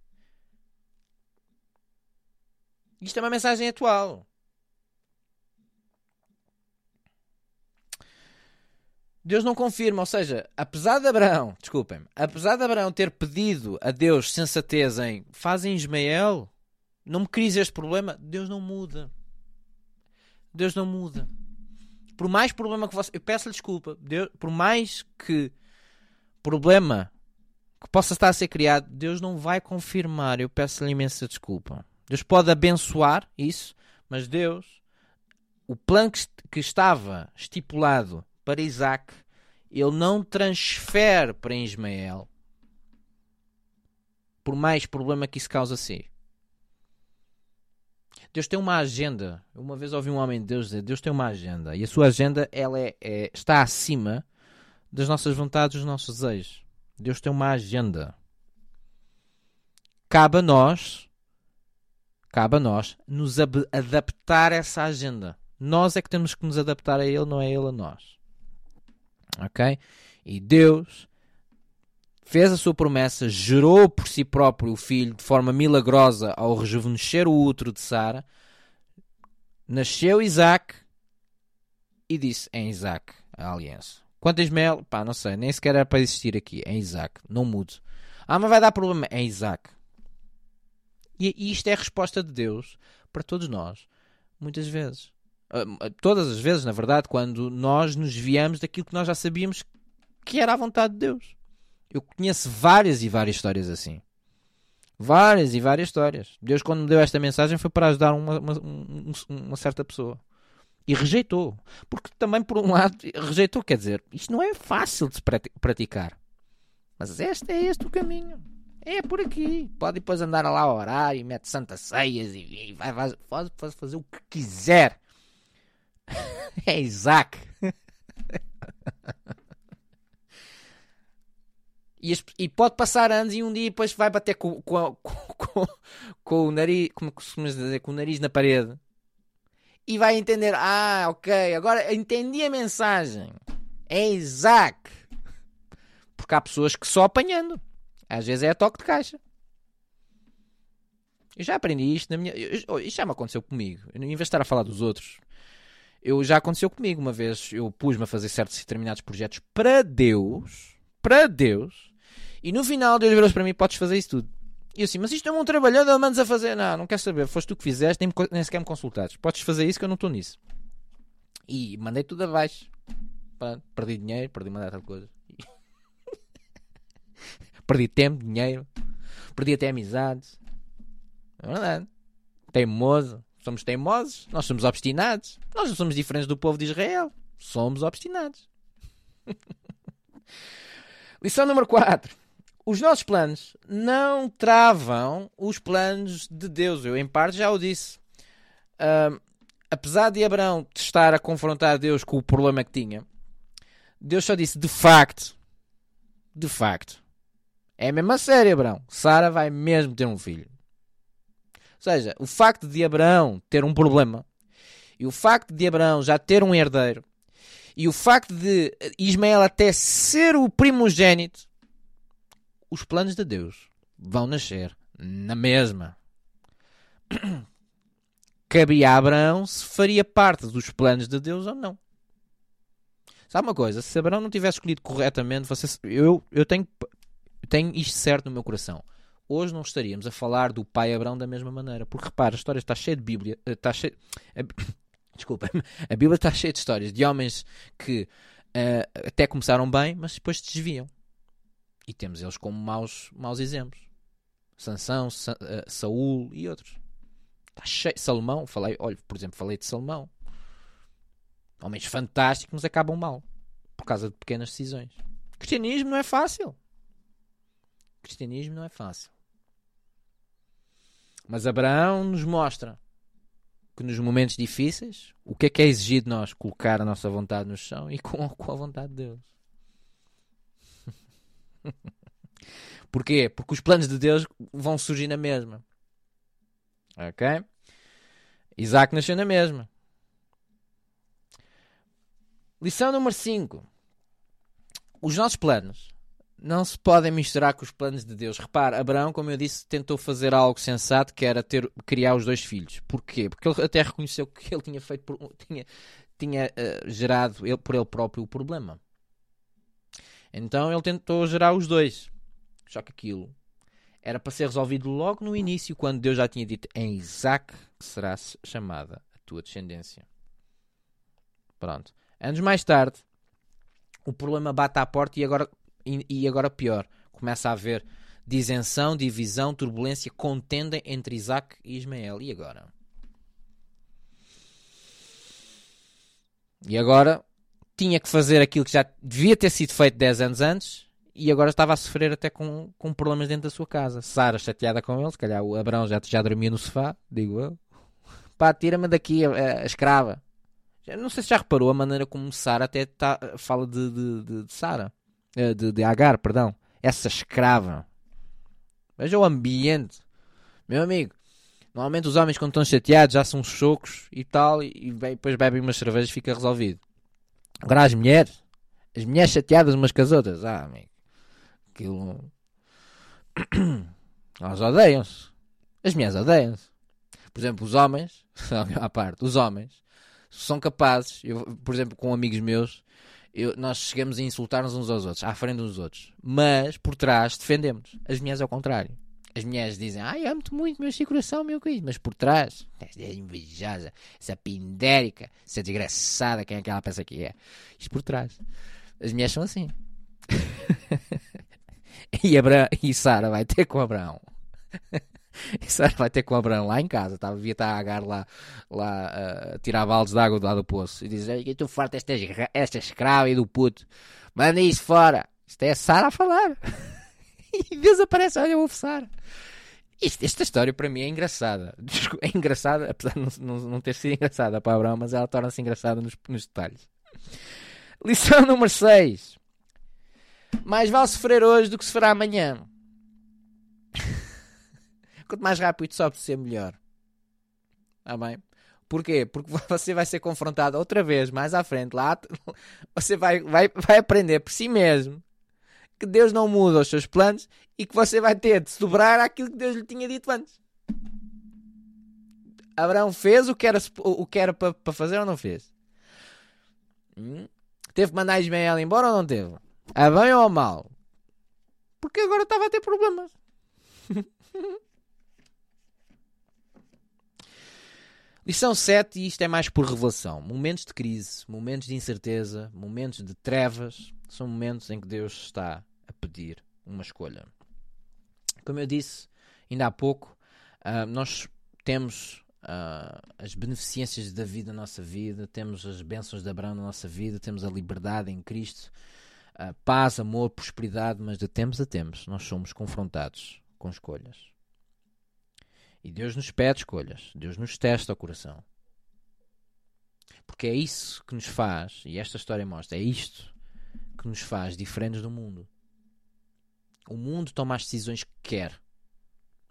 Isto é uma mensagem atual. Deus não confirma, ou seja, apesar de Abraão, desculpem, apesar de Abraão ter pedido a Deus sensatez em fazem Ismael, não me crise este problema, Deus não muda. Deus não muda. Por mais problema que você. Eu peço-lhe desculpa. Deus, por mais que problema que possa estar a ser criado, Deus não vai confirmar. Eu peço-lhe imensa desculpa. Deus pode abençoar isso, mas Deus, o plano que, que estava estipulado para Isaac, ele não transfere para Ismael. Por mais problema que isso causa a si. Deus tem uma agenda. Uma vez ouvi um homem de Deus dizer: Deus tem uma agenda. E a sua agenda ela é, é, está acima das nossas vontades, dos nossos desejos. Deus tem uma agenda. Cabe a nós, cabe a nós nos adaptar a essa agenda. Nós é que temos que nos adaptar a ele, não é ele a nós. Ok? E Deus fez a sua promessa, gerou por si próprio o filho de forma milagrosa ao rejuvenescer o útero de Sara. Nasceu Isaac e disse em Isaac a aliança. Quanto a Ismael, pá, não sei, nem sequer era para existir aqui. É Isaac, não mudo. Ah, mas vai dar problema. É Isaac. E, e isto é a resposta de Deus para todos nós, muitas vezes. Uh, todas as vezes, na verdade, quando nós nos viemos daquilo que nós já sabíamos que era a vontade de Deus. Eu conheço várias e várias histórias assim. Várias e várias histórias. Deus, quando me deu esta mensagem, foi para ajudar uma, uma, uma certa pessoa. E rejeitou. Porque também, por um lado, rejeitou. Quer dizer, isto não é fácil de se praticar. Mas este é este o caminho. É por aqui. Pode depois andar lá a orar e mete santas ceias e, e vai, vai, pode fazer o que quiser. é Isaac. E, e, pode passar anos e um dia depois vai bater com, com, com, com o nariz, como costumas dizer, com o nariz na parede. E vai entender, ah, ok, agora entendi a mensagem. É Isaac. Porque há pessoas que só apanhando. Às vezes é a toque de caixa. Eu já aprendi isto na minha. Eu, isto já me aconteceu comigo. Eu, em vez de estar a falar dos outros, eu já aconteceu comigo. Uma vez eu pus-me a fazer certos e determinados projetos para Deus. Para Deus. E no final Deus virou para mim: podes fazer isso tudo. E eu assim, mas isto é um trabalhador, mandas a fazer. Não, não quer saber. Foste tu que fizeste, nem, nem sequer me consultaste. Podes fazer isso que eu não estou nisso. E mandei tudo abaixo. perdi dinheiro, perdi uma data de coisas. perdi tempo, dinheiro. Perdi até amizades. É verdade. Teimoso. Somos teimosos. Nós somos obstinados. Nós não somos diferentes do povo de Israel. Somos obstinados. Lição número 4 os nossos planos não travam os planos de Deus. Eu, em parte, já o disse. Uh, apesar de Abraão estar a confrontar Deus com o problema que tinha, Deus só disse: de facto, de facto, é mesmo a sério, Abraão. Sara vai mesmo ter um filho. Seja, o facto de Abraão ter um problema e o facto de Abraão já ter um herdeiro e o facto de Ismael até ser o primogênito os planos de Deus vão nascer na mesma. Cabia a Abraão se faria parte dos planos de Deus ou não. Sabe uma coisa? Se Abraão não tivesse escolhido corretamente, você, eu, eu tenho, tenho isto certo no meu coração. Hoje não estaríamos a falar do pai Abraão da mesma maneira. Porque repara, a história está cheia de Bíblia. Eh, está cheia, desculpa, a Bíblia está cheia de histórias de homens que uh, até começaram bem, mas depois se desviam. E temos eles como maus, maus exemplos. Sansão, Sa uh, Saul e outros. Está cheio. Salomão, falei, olha, por exemplo, falei de Salomão. Homens fantásticos, mas acabam mal. Por causa de pequenas decisões. Cristianismo não é fácil. Cristianismo não é fácil. Mas Abraão nos mostra que nos momentos difíceis, o que é que é exigido de nós? Colocar a nossa vontade no chão e com, com a vontade de Deus. Porquê? Porque os planos de Deus vão surgir na mesma. Ok? Isaac nasceu na mesma. Lição número 5. Os nossos planos não se podem misturar com os planos de Deus. Repara, Abraão, como eu disse, tentou fazer algo sensato que era ter, criar os dois filhos. Porquê? Porque ele até reconheceu que ele tinha feito por, tinha, tinha uh, gerado ele, por ele próprio o problema. Então ele tentou gerar os dois. Só que aquilo era para ser resolvido logo no início, quando Deus já tinha dito em Isaac será chamada a tua descendência. Pronto. Anos mais tarde, o problema bate à porta e agora, e, agora pior. Começa a haver disenção, divisão, turbulência, contenda entre Isaac e Ismael. E agora? E agora tinha que fazer aquilo que já devia ter sido feito 10 anos antes e agora estava a sofrer até com, com problemas dentro da sua casa. Sara chateada com ele, se calhar o Abraão já, já dormia no sofá, digo eu. Pá, tira-me daqui a, a, a, escrava. Não sei se já reparou a maneira como Sara até tá, fala de, de, de, de Sara, de, de Agar, perdão. Essa escrava. Veja o ambiente. Meu amigo, Normalmente os homens quando estão chateados já são chocos e tal, e, e depois bebem umas cervejas e fica resolvido. Agora as mulheres, as mulheres chateadas umas com as outras, ah, amigo, aquilo. Elas odeiam-se. As mulheres odeiam-se. Por exemplo, os homens, à parte, os homens são capazes, eu, por exemplo, com amigos meus, eu, nós chegamos a insultar-nos uns aos outros, à frente uns dos outros, mas por trás defendemos. As mulheres ao contrário. As mulheres dizem, ai, amo-te muito, meu coração, meu querido, mas por trás, essa invejosa, essa pindérica, essa desgraçada, quem é que ela pensa que é? Isto por trás. As mulheres são assim. e, Abra... e Sara vai ter com Abraão. Sara vai ter com Abraão lá em casa. Tá? Devia estar a agar lá, lá uh, tirar baldes de água do lado do poço. E diz: Eu estou farto desta, esta escrava e do puto. Manda isso fora. Isto é a Sara a falar. e Deus aparece, olha, eu ouvo Sara. Isto, esta história para mim é engraçada. É engraçada, apesar de não, não, não ter sido engraçada para Abraão, mas ela torna-se engraçada nos, nos detalhes. Lição número 6. Mais vale sofrer hoje do que sofrer amanhã. Quanto mais rápido sobe, ser melhor. Está bem? Porquê? Porque você vai ser confrontado outra vez, mais à frente, lá você vai, vai, vai aprender por si mesmo que Deus não muda os seus planos e que você vai ter de sobrar aquilo que Deus lhe tinha dito antes. Abraão fez o que era, o que era para, fazer ou não fez? Hum? Teve que mandar Ismael embora ou não teve? A bem ou a mal? Porque agora estava a ter problemas. Lição 7, e isto é mais por revelação. Momentos de crise, momentos de incerteza, momentos de trevas, são momentos em que Deus está a pedir uma escolha. Como eu disse ainda há pouco, uh, nós temos uh, as beneficências da vida na nossa vida, temos as bênçãos de Abraão na nossa vida, temos a liberdade em Cristo, uh, paz, amor, prosperidade, mas de tempos a tempos nós somos confrontados com escolhas. E Deus nos pede escolhas, Deus nos testa o coração. Porque é isso que nos faz, e esta história mostra, é isto que nos faz diferentes do mundo. O mundo toma as decisões que quer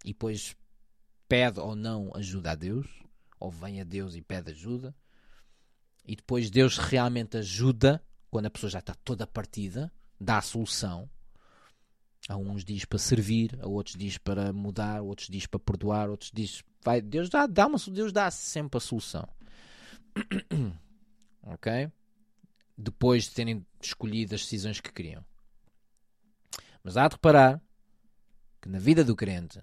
e depois pede ou não ajuda a Deus, ou vem a Deus e pede ajuda, e depois Deus realmente ajuda quando a pessoa já está toda partida, dá a solução, a uns diz para servir, a outros diz para mudar, outros diz para perdoar, outros diz vai, Deus dá, dá uma, Deus dá sempre a solução. ok? Depois de terem escolhido as decisões que queriam. Mas há de reparar que na vida do crente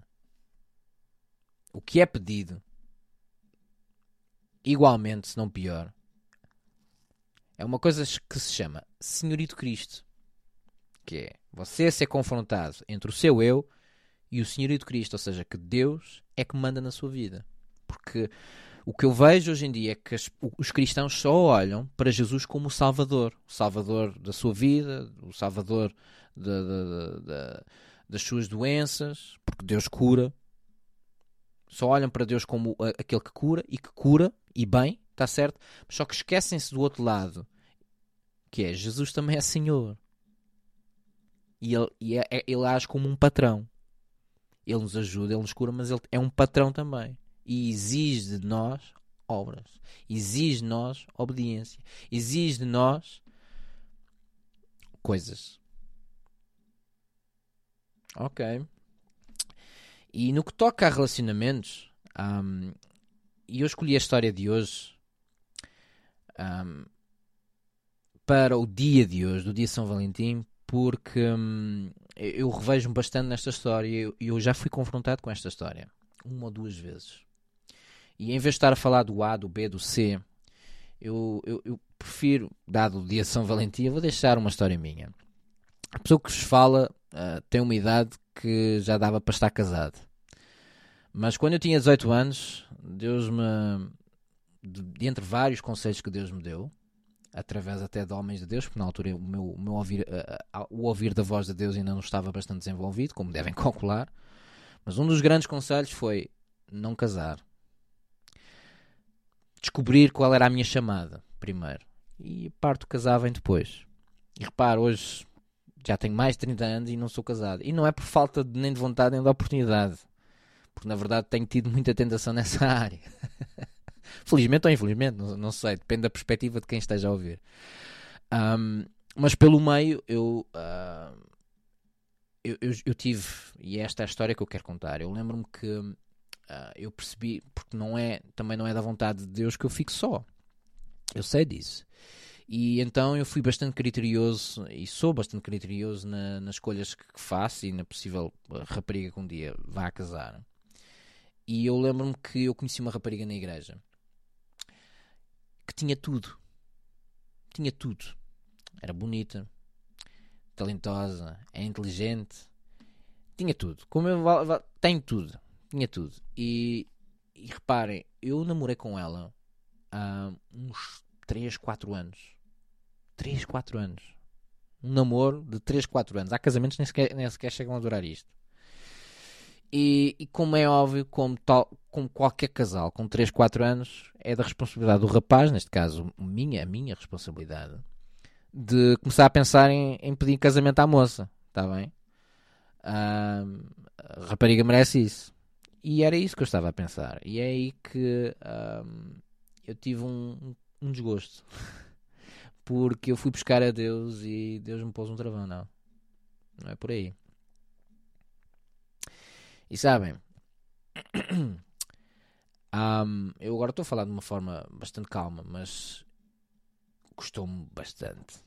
o que é pedido igualmente, se não pior, é uma coisa que se chama Senhorito Cristo que é você ser confrontado entre o seu eu e o Senhorito Cristo, ou seja, que Deus é que manda na sua vida. Porque o que eu vejo hoje em dia é que as, os cristãos só olham para Jesus como o Salvador, o Salvador da sua vida, o Salvador de, de, de, das suas doenças, porque Deus cura. Só olham para Deus como aquele que cura e que cura, e bem, está certo, só que esquecem-se do outro lado, que é Jesus também é Senhor. E ele, e é, é, ele age como um patrão. Ele nos ajuda, ele nos cura, mas ele é um patrão também. E exige de nós obras. Exige de nós obediência. Exige de nós coisas. Ok. E no que toca a relacionamentos, um, eu escolhi a história de hoje um, para o dia de hoje, do dia São Valentim, porque hum, eu revejo-me bastante nesta história e eu, eu, já fui confrontado com esta história uma ou duas vezes. E em vez de estar a falar do A, do B, do C, eu, eu, eu prefiro, dado o dia de São Valentim, vou deixar uma história minha. A pessoa que vos fala uh, tem uma idade que já dava para estar casado. Mas quando eu tinha 18 anos, Deus me. De, entre vários conselhos que Deus me deu, através até de homens de Deus, porque na altura o meu, o meu ouvir, uh, o ouvir da voz de Deus ainda não estava bastante desenvolvido, como devem calcular. Mas um dos grandes conselhos foi não casar. Descobrir qual era a minha chamada, primeiro. E a parte casar depois. E repare, hoje já tenho mais de 30 anos e não sou casado. E não é por falta de, nem de vontade nem de oportunidade. porque na verdade tenho tido muita tentação nessa área. Felizmente ou infelizmente, não, não, sei, depende da perspectiva de quem esteja a ouvir. Um, mas pelo meio eu, uh, eu, eu, eu, tive, e esta é a história que eu quero contar. Eu lembro-me que uh, eu percebi, porque não é, também não é da vontade de Deus que eu fique só. Eu sei disso. E então eu fui bastante criterioso e sou bastante criterioso na, nas escolhas que faço e na possível rapariga que um dia vá casar. E eu lembro-me que eu conheci uma rapariga na igreja tinha tudo. Tinha tudo. Era bonita, talentosa, é inteligente, tinha tudo. Como eu tenho tudo, tinha tudo. E, e reparem, eu namorei com ela há uns 3, 4 anos. 3, 4 anos. Um namoro de 3, 4 anos. Há casamentos nem sequer, nem sequer chegam a durar isto. E, e, como é óbvio, como, tal, como qualquer casal com 3, 4 anos, é da responsabilidade do rapaz, neste caso, minha, a minha responsabilidade, de começar a pensar em, em pedir casamento à moça. Está bem? a rapariga merece isso. E era isso que eu estava a pensar. E é aí que eu tive um, um desgosto. Porque eu fui buscar a Deus e Deus me pôs um travão. Não. Não é por aí. E sabem, um, eu agora estou a falar de uma forma bastante calma, mas custou-me bastante.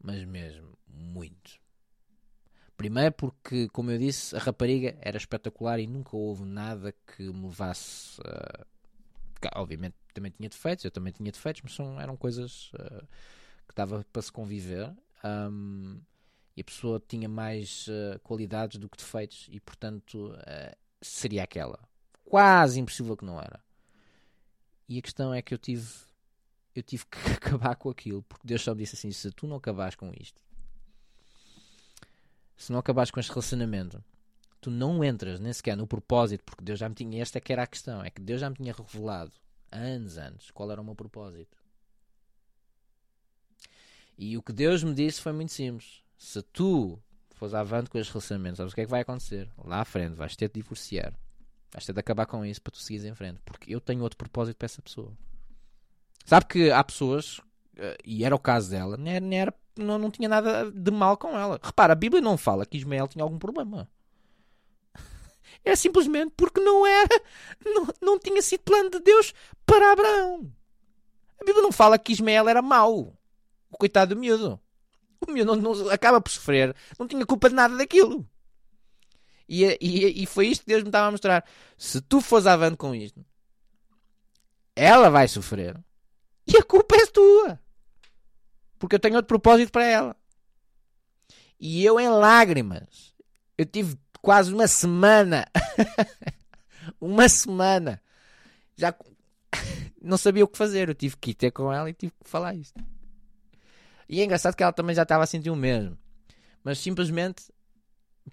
Mas mesmo, muito. Primeiro porque, como eu disse, a rapariga era espetacular e nunca houve nada que me levasse. Uh, obviamente também tinha defeitos, eu também tinha defeitos, mas são, eram coisas uh, que dava para se conviver. Um, a pessoa tinha mais uh, qualidades do que defeitos e portanto uh, seria aquela. Quase impossível que não era. E a questão é que eu tive eu tive que acabar com aquilo porque Deus só me disse assim se tu não acabares com isto se não acabares com este relacionamento tu não entras nem sequer no propósito porque Deus já me tinha esta é que era a questão é que Deus já me tinha revelado anos antes qual era o meu propósito. E o que Deus me disse foi muito simples se tu fores avante com estes relacionamentos, sabes o que é que vai acontecer? Lá à frente, vais ter de divorciar. Vais ter de acabar com isso para tu seguires em frente. Porque eu tenho outro propósito para essa pessoa. Sabe que há pessoas, eh, e era o caso dela, não, era, não, não tinha nada de mal com ela. Repara, a Bíblia não fala que Ismael tinha algum problema. É simplesmente porque não era, não, não tinha sido plano de Deus para Abraão. A Bíblia não fala que Ismael era mau. O coitado do miúdo o meu não, não, acaba por sofrer, não tinha culpa de nada daquilo. E, e, e foi isto que Deus me estava a mostrar. Se tu fores avante com isto, ela vai sofrer e a culpa é tua. Porque eu tenho outro propósito para ela. E eu em lágrimas, eu tive quase uma semana, uma semana, já não sabia o que fazer. Eu tive que ir ter com ela e tive que falar isto. E é engraçado que ela também já estava a sentir o mesmo. Mas simplesmente.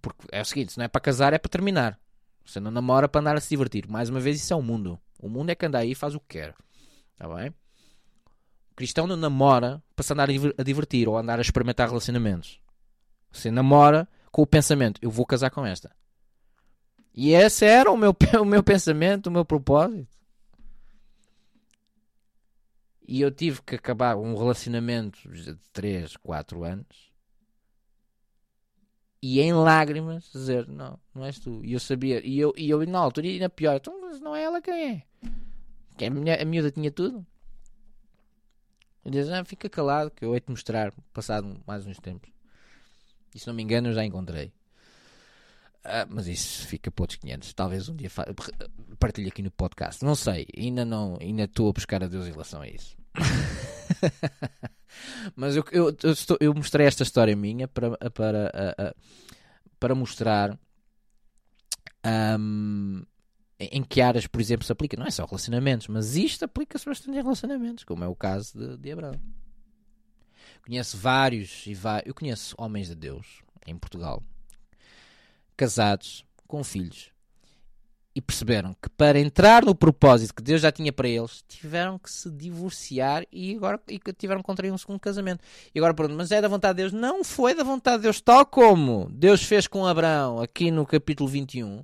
Porque é o seguinte: se não é para casar, é para terminar. Você não namora para andar a se divertir. Mais uma vez, isso é o mundo. O mundo é que anda aí e faz o que quer. Está bem? O cristão não namora para se andar a divertir ou andar a experimentar relacionamentos. Você namora com o pensamento: eu vou casar com esta. E esse era o meu, o meu pensamento, o meu propósito. E eu tive que acabar um relacionamento de 3, 4 anos e em lágrimas dizer: Não, não és tu. E eu sabia, e eu, e eu na altura, e na pior, então, mas não é ela quem é. Que a, minha, a miúda tinha tudo. Eu disse: ah, Fica calado, que eu hei-te mostrar, passado mais uns tempos. E se não me engano, eu já encontrei. Ah, mas isso fica para outros 500. Talvez um dia partilhe aqui no podcast. Não sei, ainda não, ainda estou a buscar a Deus em relação a isso. Mas eu, eu, eu, estou, eu, mostrei esta história minha para, para, para mostrar um, em que áreas, por exemplo, se aplica. Não é só relacionamentos, mas isto aplica-se bastante em relacionamentos, como é o caso de, de Abraão. Conheço vários e vários. Eu conheço homens de Deus em Portugal, casados, com filhos, e perceberam que para entrar no propósito que Deus já tinha para eles, tiveram que se divorciar e agora e tiveram que contrair um segundo casamento. E agora pronto, mas é da vontade de Deus? Não foi da vontade de Deus, tal como Deus fez com Abraão aqui no capítulo 21.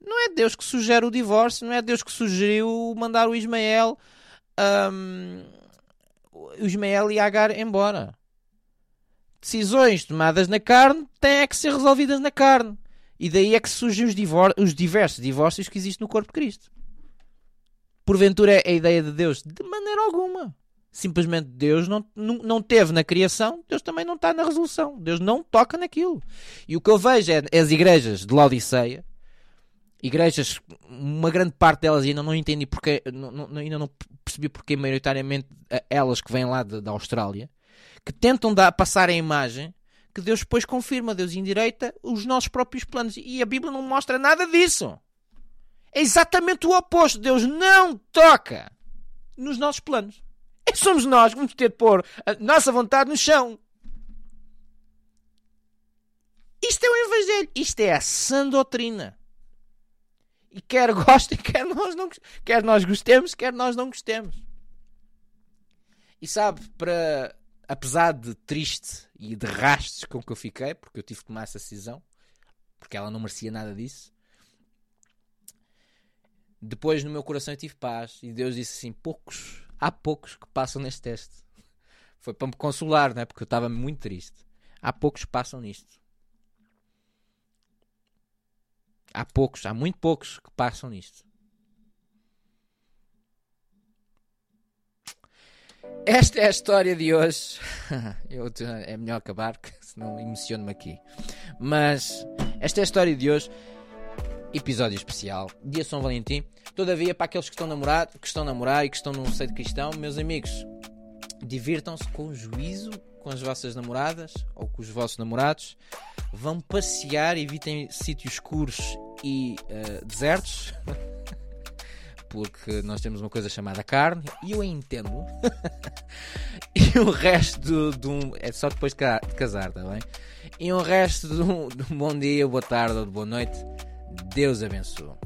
Não é Deus que sugere o divórcio, não é Deus que sugeriu mandar o Ismael, um, o Ismael e Agar embora. Decisões tomadas na carne têm que ser resolvidas na carne. E daí é que surgem os, os diversos divórcios que existem no corpo de Cristo. Porventura é a ideia de Deus? De maneira alguma. Simplesmente Deus não, não, não teve na criação, Deus também não está na resolução. Deus não toca naquilo. E o que eu vejo é as igrejas de Laodiceia, igrejas, uma grande parte delas ainda não entendi porque, não, não, ainda não percebi porque maioritariamente elas que vêm lá da Austrália, que tentam dar, passar a imagem que Deus depois confirma, Deus endireita os nossos próprios planos. E a Bíblia não mostra nada disso. É exatamente o oposto. Deus não toca nos nossos planos. É somos nós que vamos ter de pôr a nossa vontade no chão. Isto é o Evangelho. Isto é a sã doutrina. E quer gostem, quer nós, não, quer nós gostemos, quer nós não gostemos. E sabe, para apesar de triste e de rastos com que eu fiquei, porque eu tive que tomar essa decisão, porque ela não merecia nada disso. Depois no meu coração eu tive paz e Deus disse assim: poucos, há poucos que passam neste teste. Foi para me consolar, né? porque eu estava muito triste. Há poucos que passam nisto. Há poucos, há muito poucos que passam nisto. Esta é a história de hoje. Eu, é melhor acabar, senão emociono-me aqui. Mas esta é a história de hoje. Episódio especial, dia São Valentim. Todavia, para aqueles que estão namorados, que estão namorar e que estão num seio de cristão, meus amigos, divirtam-se com juízo com as vossas namoradas ou com os vossos namorados. Vão passear, evitem sítios escuros e uh, desertos. porque nós temos uma coisa chamada carne e eu entendo. e o resto do, do, é só depois de casar, tá bem? E o resto do, do bom dia, boa tarde ou de boa noite. Deus abençoe.